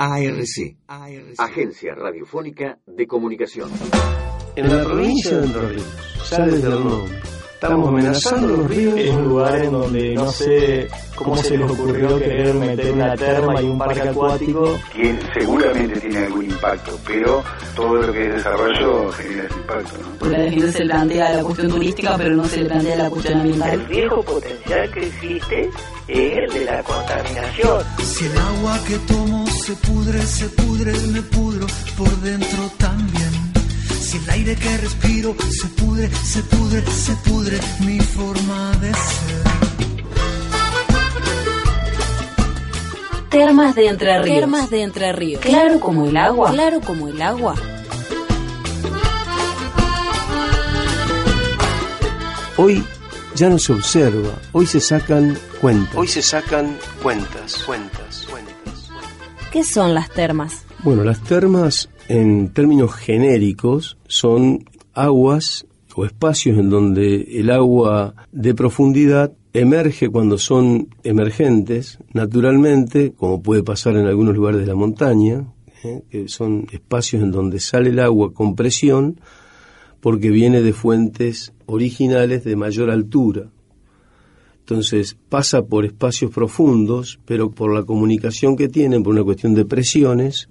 ARC, Agencia Radiofónica de Comunicación. En la provincia de Entre Ríos, ya desde el nombre, estamos amenazando los ríos. Es un lugar en donde no sé cómo se les ocurrió querer meter una terma y un parque acuático. Que seguramente tiene algún impacto, pero todo lo que es desarrollo genera ese impacto. ¿no? La gente se plantea la cuestión turística, pero no se le plantea la cuestión ambiental. El riesgo potencial que existe es el de la contaminación. Si el agua que tomo se pudre, se pudre, me pudro por dentro también. Si el aire que respiro se pudre, se pudre, se pudre mi forma de ser. Termas de Entre Ríos. Termas de Entre Ríos. Claro como el agua. Claro como el agua. Hoy ya no se observa, hoy se sacan cuentas. Hoy se sacan cuentas, cuentas, cuentas. ¿Qué son las termas? Bueno, las termas en términos genéricos son aguas o espacios en donde el agua de profundidad emerge cuando son emergentes, naturalmente, como puede pasar en algunos lugares de la montaña, ¿eh? que son espacios en donde sale el agua con presión porque viene de fuentes originales de mayor altura. Entonces pasa por espacios profundos, pero por la comunicación que tienen, por una cuestión de presiones,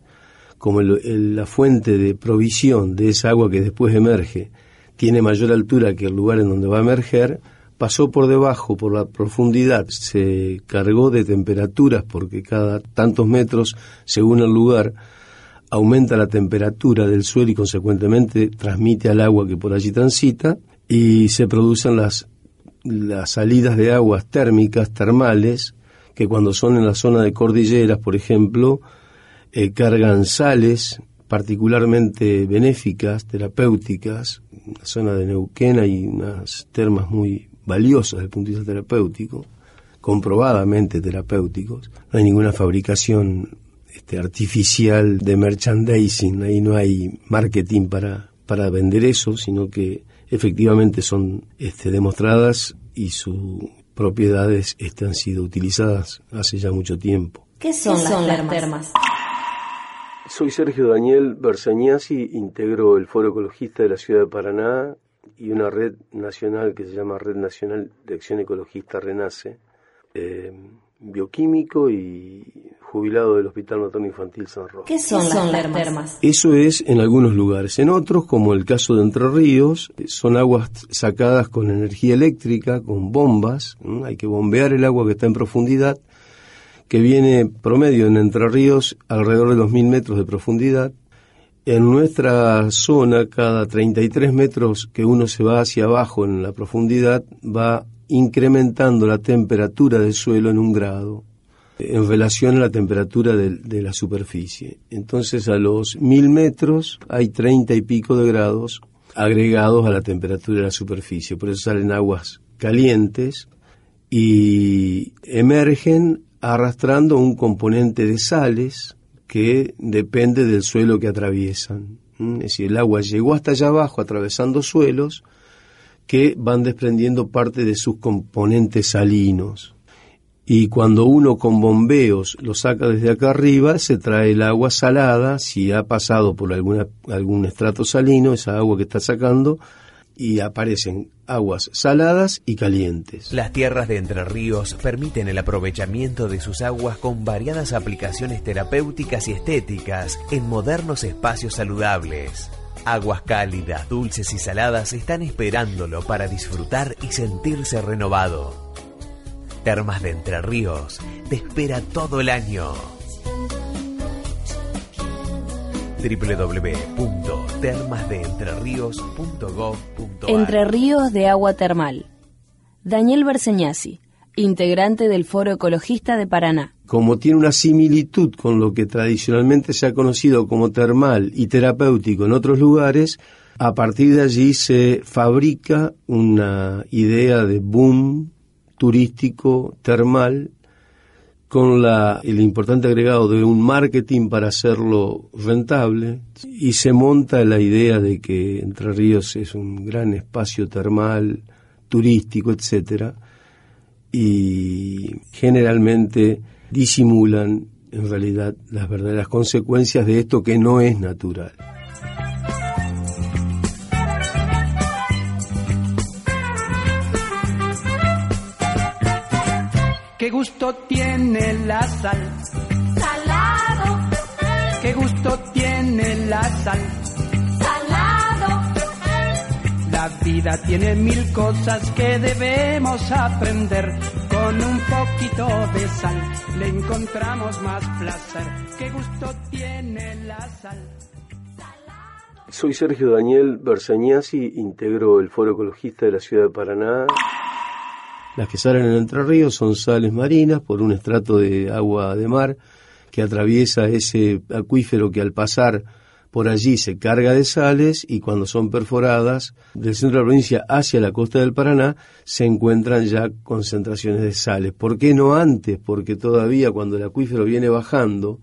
como el, la fuente de provisión de esa agua que después emerge tiene mayor altura que el lugar en donde va a emerger, pasó por debajo, por la profundidad, se cargó de temperaturas porque cada tantos metros, según el lugar, aumenta la temperatura del suelo y consecuentemente transmite al agua que por allí transita y se producen las, las salidas de aguas térmicas, termales, que cuando son en la zona de cordilleras, por ejemplo, eh, cargan sales particularmente benéficas, terapéuticas. En la zona de Neuquén hay unas termas muy valiosas desde el punto de vista terapéutico, comprobadamente terapéuticos. No hay ninguna fabricación este, artificial de merchandising, ahí no hay marketing para, para vender eso, sino que efectivamente son este, demostradas y sus propiedades este, han sido utilizadas hace ya mucho tiempo. ¿Qué son, ¿Qué las, son las termas? Soy Sergio Daniel Berseñasi, integro el Foro Ecologista de la Ciudad de Paraná y una red nacional que se llama Red Nacional de Acción Ecologista Renace, eh, bioquímico y jubilado del Hospital Materno Infantil San Roque. ¿Qué son, ¿Qué son las, las termas? Eso es en algunos lugares. En otros, como el caso de Entre Ríos, son aguas sacadas con energía eléctrica, con bombas. Hay que bombear el agua que está en profundidad que viene promedio en Entre Ríos alrededor de los mil metros de profundidad. En nuestra zona, cada 33 metros que uno se va hacia abajo en la profundidad, va incrementando la temperatura del suelo en un grado en relación a la temperatura de, de la superficie. Entonces, a los mil metros hay 30 y pico de grados agregados a la temperatura de la superficie. Por eso salen aguas calientes y emergen arrastrando un componente de sales que depende del suelo que atraviesan. ¿Mm? Es decir, el agua llegó hasta allá abajo atravesando suelos que van desprendiendo parte de sus componentes salinos. Y cuando uno con bombeos lo saca desde acá arriba, se trae el agua salada, si ha pasado por alguna, algún estrato salino, esa agua que está sacando, y aparecen aguas saladas y calientes. Las tierras de Entre Ríos permiten el aprovechamiento de sus aguas con variadas aplicaciones terapéuticas y estéticas en modernos espacios saludables. Aguas cálidas, dulces y saladas están esperándolo para disfrutar y sentirse renovado. Termas de Entre Ríos te espera todo el año www.termasdeentrerios.gov.ar Entre Ríos de Agua Termal. Daniel Berseñasi, integrante del Foro Ecologista de Paraná. Como tiene una similitud con lo que tradicionalmente se ha conocido como termal y terapéutico en otros lugares, a partir de allí se fabrica una idea de boom turístico termal con la, el importante agregado de un marketing para hacerlo rentable y se monta la idea de que Entre Ríos es un gran espacio termal, turístico, etcétera, y generalmente disimulan en realidad las verdaderas consecuencias de esto que no es natural. ¿Qué gusto tiene la sal? Salado. ¿Qué gusto tiene la sal? Salado. La vida tiene mil cosas que debemos aprender. Con un poquito de sal le encontramos más placer. ¿Qué gusto tiene la sal? Soy Sergio Daniel Bersañasi, integro el Foro Ecologista de la Ciudad de Paraná. Las que salen en Entre Ríos son sales marinas por un estrato de agua de mar que atraviesa ese acuífero que al pasar por allí se carga de sales y cuando son perforadas del centro de la provincia hacia la costa del Paraná se encuentran ya concentraciones de sales. ¿Por qué no antes? Porque todavía cuando el acuífero viene bajando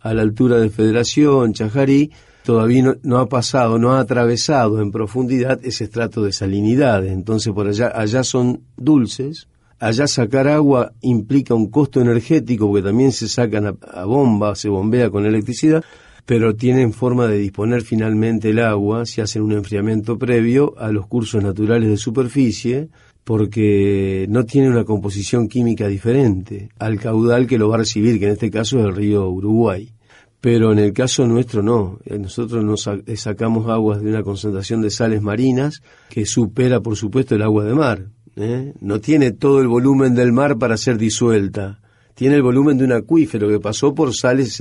a la altura de Federación, Chajarí, todavía no, no, ha pasado, no ha atravesado en profundidad ese estrato de salinidades. Entonces por allá, allá son dulces. Allá sacar agua implica un costo energético porque también se sacan a, a bomba, se bombea con electricidad, pero tienen forma de disponer finalmente el agua si hacen un enfriamiento previo a los cursos naturales de superficie porque no tiene una composición química diferente al caudal que lo va a recibir, que en este caso es el río Uruguay pero en el caso nuestro no. Nosotros nos sacamos aguas de una concentración de sales marinas que supera, por supuesto, el agua de mar. ¿eh? No tiene todo el volumen del mar para ser disuelta. Tiene el volumen de un acuífero que pasó por sales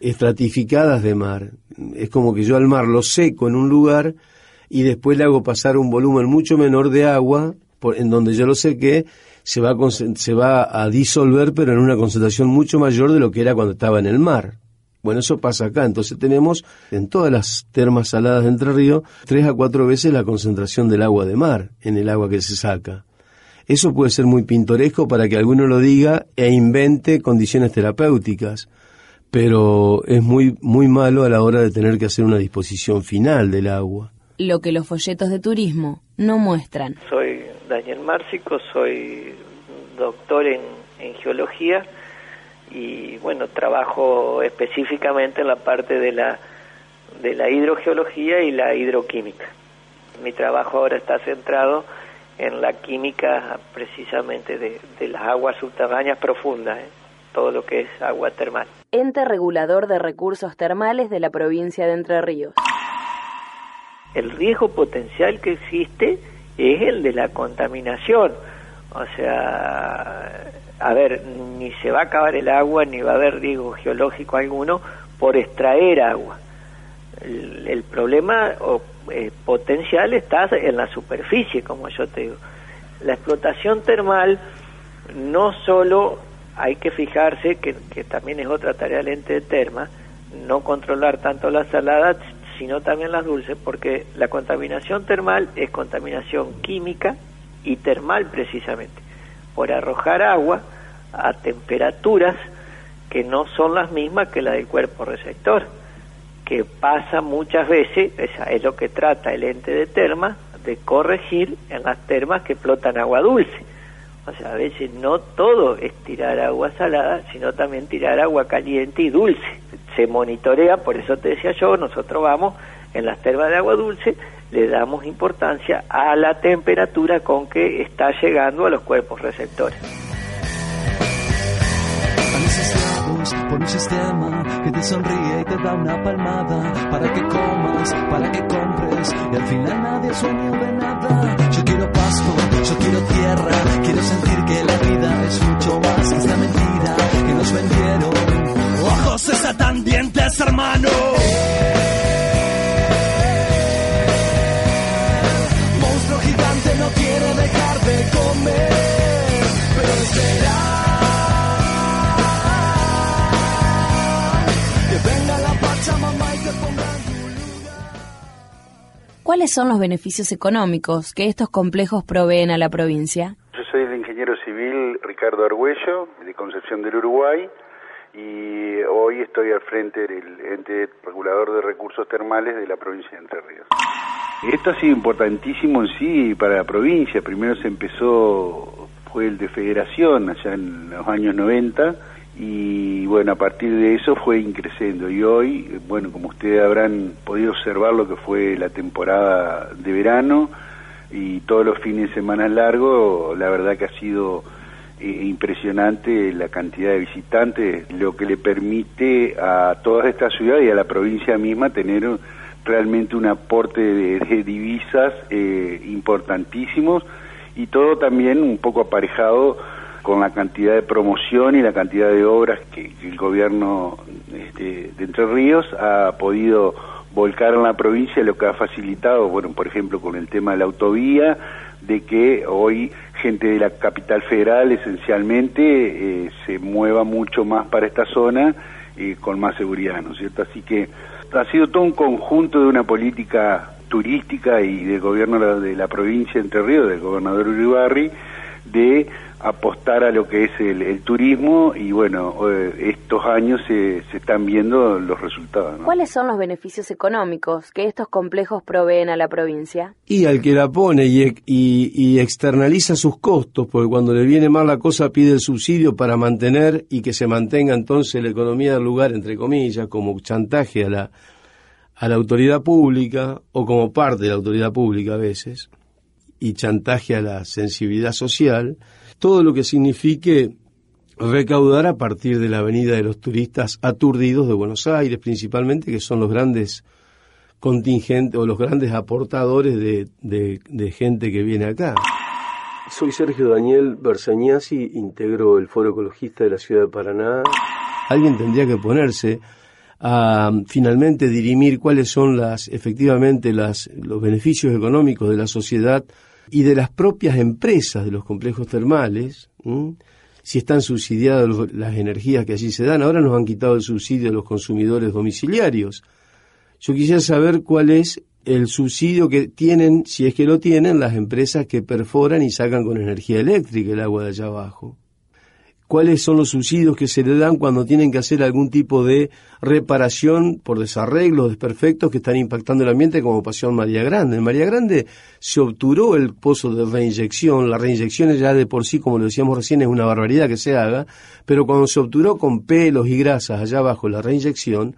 estratificadas de mar. Es como que yo al mar lo seco en un lugar y después le hago pasar un volumen mucho menor de agua por, en donde yo lo sequé se va, a, se va a disolver pero en una concentración mucho mayor de lo que era cuando estaba en el mar. Bueno, eso pasa acá. Entonces tenemos en todas las termas saladas de Entre Ríos tres a cuatro veces la concentración del agua de mar en el agua que se saca. Eso puede ser muy pintoresco para que alguno lo diga e invente condiciones terapéuticas, pero es muy, muy malo a la hora de tener que hacer una disposición final del agua. Lo que los folletos de turismo no muestran. Soy Daniel Márcico, soy doctor en, en geología y bueno, trabajo específicamente en la parte de la, de la hidrogeología y la hidroquímica. Mi trabajo ahora está centrado en la química precisamente de, de las aguas subterráneas profundas, ¿eh? todo lo que es agua termal. Ente regulador de recursos termales de la provincia de Entre Ríos. El riesgo potencial que existe es el de la contaminación. O sea, a ver, ni se va a acabar el agua, ni va a haber riesgo geológico alguno por extraer agua. El, el problema o, eh, potencial está en la superficie, como yo te digo. La explotación termal no solo hay que fijarse, que, que también es otra tarea del ente de terma, no controlar tanto las saladas, sino también las dulces, porque la contaminación termal es contaminación química y termal precisamente, por arrojar agua a temperaturas que no son las mismas que la del cuerpo receptor, que pasa muchas veces, esa es lo que trata el ente de terma, de corregir en las termas que flotan agua dulce. O sea, a veces no todo es tirar agua salada, sino también tirar agua caliente y dulce. Se monitorea, por eso te decía yo, nosotros vamos en las termas de agua dulce, le damos importancia a la temperatura con que está llegando a los cuerpos receptores. por un sistema que te sonríe y te da una palmada para que comas, para que compres y al final nadie sueña de nada. Yo quiero pasto, yo quiero tierra, quiero sentir que la vida es mucho más que esta mentira que nos vendieron. Ojos tan dientes, hermano. ¿Cuáles son los beneficios económicos que estos complejos proveen a la provincia? Yo soy el ingeniero civil Ricardo Argüello, de Concepción del Uruguay, y hoy estoy al frente del ente regulador de recursos termales de la provincia de Entre Ríos. Esto ha sido importantísimo en sí para la provincia. Primero se empezó, fue el de federación allá en los años 90 y bueno, a partir de eso fue increciendo. Y hoy, bueno, como ustedes habrán podido observar lo que fue la temporada de verano y todos los fines de semana largos, la verdad que ha sido eh, impresionante la cantidad de visitantes, lo que le permite a toda esta ciudad y a la provincia misma tener realmente un aporte de, divisas eh, importantísimos y todo también un poco aparejado con la cantidad de promoción y la cantidad de obras que, el gobierno este, de Entre Ríos ha podido volcar en la provincia, lo que ha facilitado, bueno, por ejemplo, con el tema de la autovía, de que hoy gente de la capital federal esencialmente eh, se mueva mucho más para esta zona y con más seguridad, ¿no es cierto? Así que ha sido todo un conjunto de una política turística y del gobierno de la provincia de Entre Ríos, del gobernador Uribarri, de apostar a lo que es el, turismo y bueno, eh, estos años se, se, están viendo los resultados. ¿Cuáles son los beneficios económicos que estos complejos proveen a la provincia? Y al que la pone y, y, externaliza sus costos, porque cuando le viene mal la cosa pide el subsidio para mantener y que se mantenga entonces la economía del lugar, entre comillas, como chantaje a la, a la autoridad pública o como parte de la autoridad pública a veces, y chantaje a la sensibilidad social, todo lo que signifique recaudar a partir de la venida de los turistas aturdidos de Buenos Aires, principalmente, que son los grandes contingentes o los grandes aportadores de, gente que viene acá. Soy Sergio Daniel Bersañasi, integro el Foro Ecologista de la Ciudad de Paraná. Alguien tendría que ponerse a finalmente dirimir cuáles son las efectivamente las, los beneficios económicos de la sociedad y de las propias empresas de los complejos termales, si están subsidiadas las energías que allí se dan. Ahora nos han quitado el subsidio a los consumidores domiciliarios. Yo quisiera saber cuál es el subsidio que tienen, si es que lo tienen, las empresas que perforan y sacan con energía eléctrica el agua de allá abajo cuáles son los subsidios que se le dan cuando tienen que hacer algún tipo de reparación por desarreglos desperfectos que están impactando el ambiente, como pasó en María Grande. En María Grande se obturó el pozo de reinyección, la reinyección ya de por sí, como lo decíamos recién, es una barbaridad que se haga, pero cuando se obturó con pelos y grasas allá abajo la reinyección,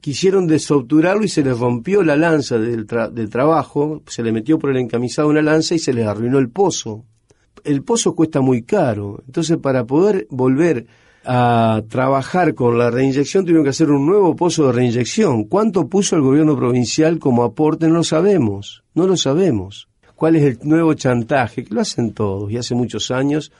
quisieron desobturarlo y se les rompió la lanza del, del trabajo, se le metió por el encamisado una lanza y se les arruinó el pozo el pozo cuesta muy caro. Entonces, para poder volver a trabajar con la reinyección, tuvieron que hacer un nuevo pozo de reinyección. ¿Cuánto puso el gobierno provincial como aporte? No lo sabemos, no lo sabemos. ¿Cuál es el nuevo chantaje? Que lo hacen todos y hace muchos años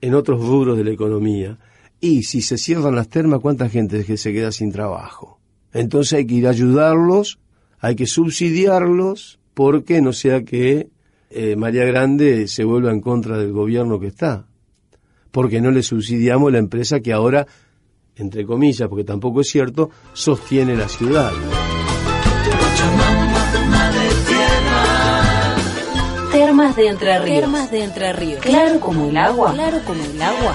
en otros rubros de la economía. Y si se cierran las termas, ¿cuánta gente que se queda sin trabajo? Entonces hay que ir a ayudarlos, hay que subsidiarlos, porque no sea que eh, María Grande se vuelva en contra del gobierno que está, porque no le subsidiamos la empresa que ahora, entre comillas, porque tampoco es cierto, sostiene la ciudad. Termas de Entre Ríos. Termas de Entre Ríos. Claro como el agua. Claro como el agua.